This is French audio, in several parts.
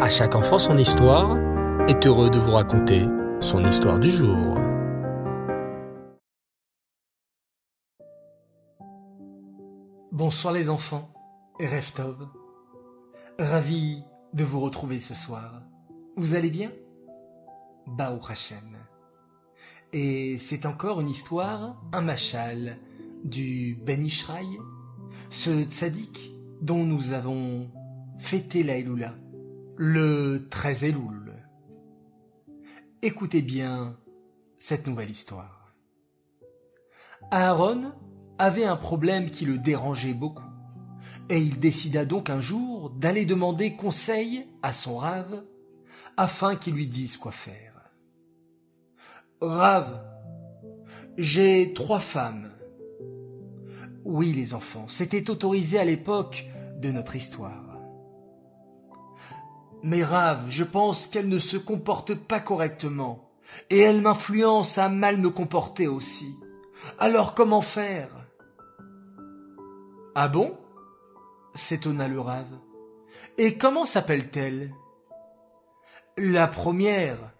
À chaque enfant son histoire est heureux de vous raconter son histoire du jour. Bonsoir les enfants, Reftov. Ravi de vous retrouver ce soir. Vous allez bien? Bao Hashem. Et c'est encore une histoire, un machal, du Ben Ishraï, ce tzaddik dont nous avons fêté la Elula, le 13 Elul. Écoutez bien cette nouvelle histoire. Aaron avait un problème qui le dérangeait beaucoup, et il décida donc un jour d'aller demander conseil à son rave afin qu'il lui dise quoi faire. Rave, j'ai trois femmes. Oui, les enfants, c'était autorisé à l'époque de notre histoire. Mais Rave, je pense qu'elle ne se comporte pas correctement, et elle m'influence à mal me comporter aussi. Alors comment faire? Ah bon? s'étonna le Rave. Et comment s'appelle-t-elle? La première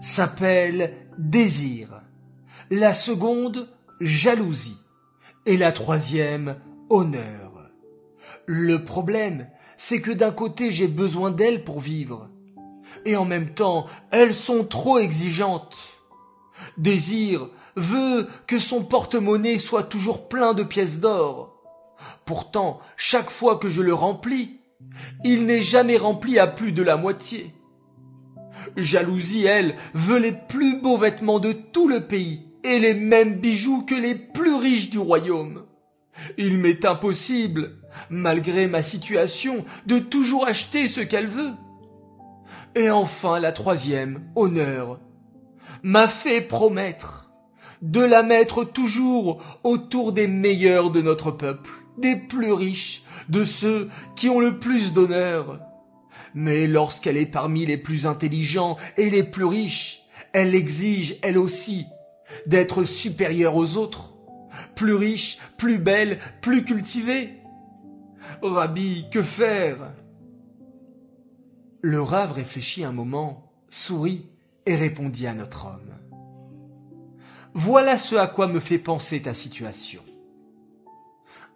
s'appelle désir, la seconde jalousie et la troisième honneur. Le problème, c'est que d'un côté j'ai besoin d'elles pour vivre, et en même temps elles sont trop exigeantes. Désir veut que son porte-monnaie soit toujours plein de pièces d'or. Pourtant, chaque fois que je le remplis, il n'est jamais rempli à plus de la moitié. Jalousie, elle, veut les plus beaux vêtements de tout le pays et les mêmes bijoux que les plus riches du royaume. Il m'est impossible, malgré ma situation, de toujours acheter ce qu'elle veut. Et enfin la troisième, honneur, m'a fait promettre de la mettre toujours autour des meilleurs de notre peuple, des plus riches, de ceux qui ont le plus d'honneur. Mais lorsqu'elle est parmi les plus intelligents et les plus riches, elle exige, elle aussi, d'être supérieure aux autres, plus riche, plus belle, plus cultivée. Rabbi, que faire? Le rave réfléchit un moment, sourit et répondit à notre homme. Voilà ce à quoi me fait penser ta situation.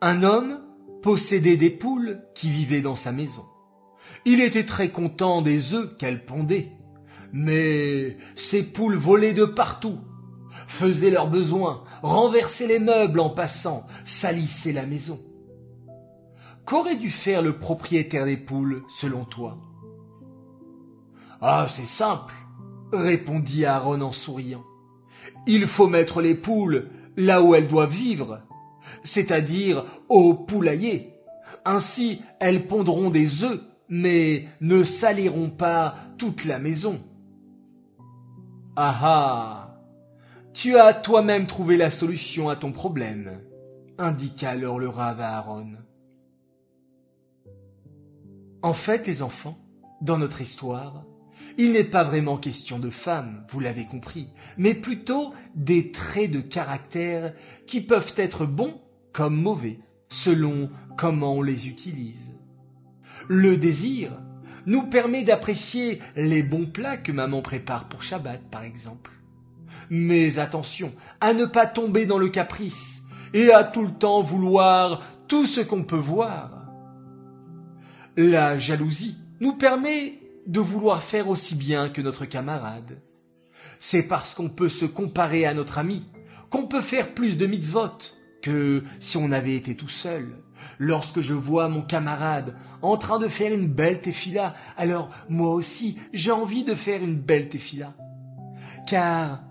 Un homme possédait des poules qui vivaient dans sa maison. Il était très content des œufs qu'elles pondaient. Mais ces poules volaient de partout, faisaient leurs besoins, renversaient les meubles en passant, salissaient la maison. Qu'aurait dû faire le propriétaire des poules, selon toi? Ah, c'est simple, répondit Aaron en souriant. Il faut mettre les poules là où elles doivent vivre, c'est-à-dire au poulailler. Ainsi, elles pondront des œufs mais ne saliront pas toute la maison. Ah ah Tu as toi-même trouvé la solution à ton problème, indiqua alors le rave à Aaron. En fait, les enfants, dans notre histoire, il n'est pas vraiment question de femmes, vous l'avez compris, mais plutôt des traits de caractère qui peuvent être bons comme mauvais, selon comment on les utilise. Le désir nous permet d'apprécier les bons plats que maman prépare pour Shabbat, par exemple. Mais attention à ne pas tomber dans le caprice et à tout le temps vouloir tout ce qu'on peut voir. La jalousie nous permet de vouloir faire aussi bien que notre camarade. C'est parce qu'on peut se comparer à notre ami qu'on peut faire plus de mitzvot que si on avait été tout seul. Lorsque je vois mon camarade en train de faire une belle tefila, alors moi aussi j'ai envie de faire une belle tefila. Car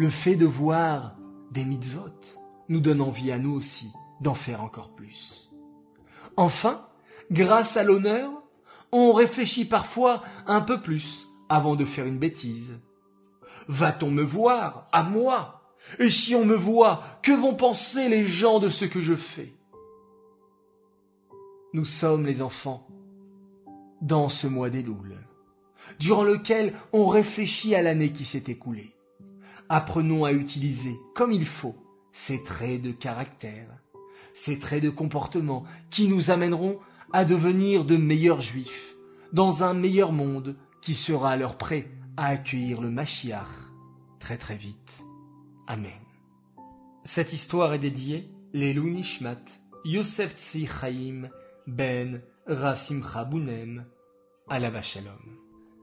le fait de voir des mitzvot nous donne envie à nous aussi d'en faire encore plus. Enfin, grâce à l'honneur, on réfléchit parfois un peu plus avant de faire une bêtise. Va-t-on me voir, à moi? Et si on me voit, que vont penser les gens de ce que je fais? Nous sommes les enfants dans ce mois des durant lequel on réfléchit à l'année qui s'est écoulée. Apprenons à utiliser comme il faut ces traits de caractère, ces traits de comportement qui nous amèneront à devenir de meilleurs juifs, dans un meilleur monde qui sera alors prêt à accueillir le Mashiach très très vite. Amen. Cette histoire est dédiée les Nishmat, Yosef Ben, Rav Simcha Bounem, Alaba Shalom.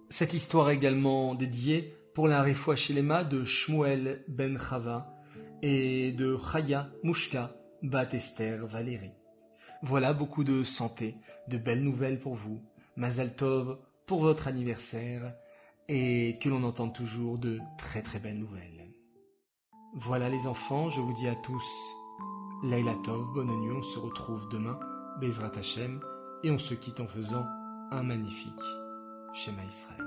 Cette histoire également dédiée pour la réfoua Shelema de Shmuel Ben Chava et de Chaya Mushka Bat Esther Valérie. Voilà beaucoup de santé, de belles nouvelles pour vous, Mazal Tov pour votre anniversaire et que l'on entende toujours de très très belles nouvelles. Voilà les enfants, je vous dis à tous Laila Tov, bonne nuit, on se retrouve demain, Bezrat Hashem, et on se quitte en faisant un magnifique Shema Israël.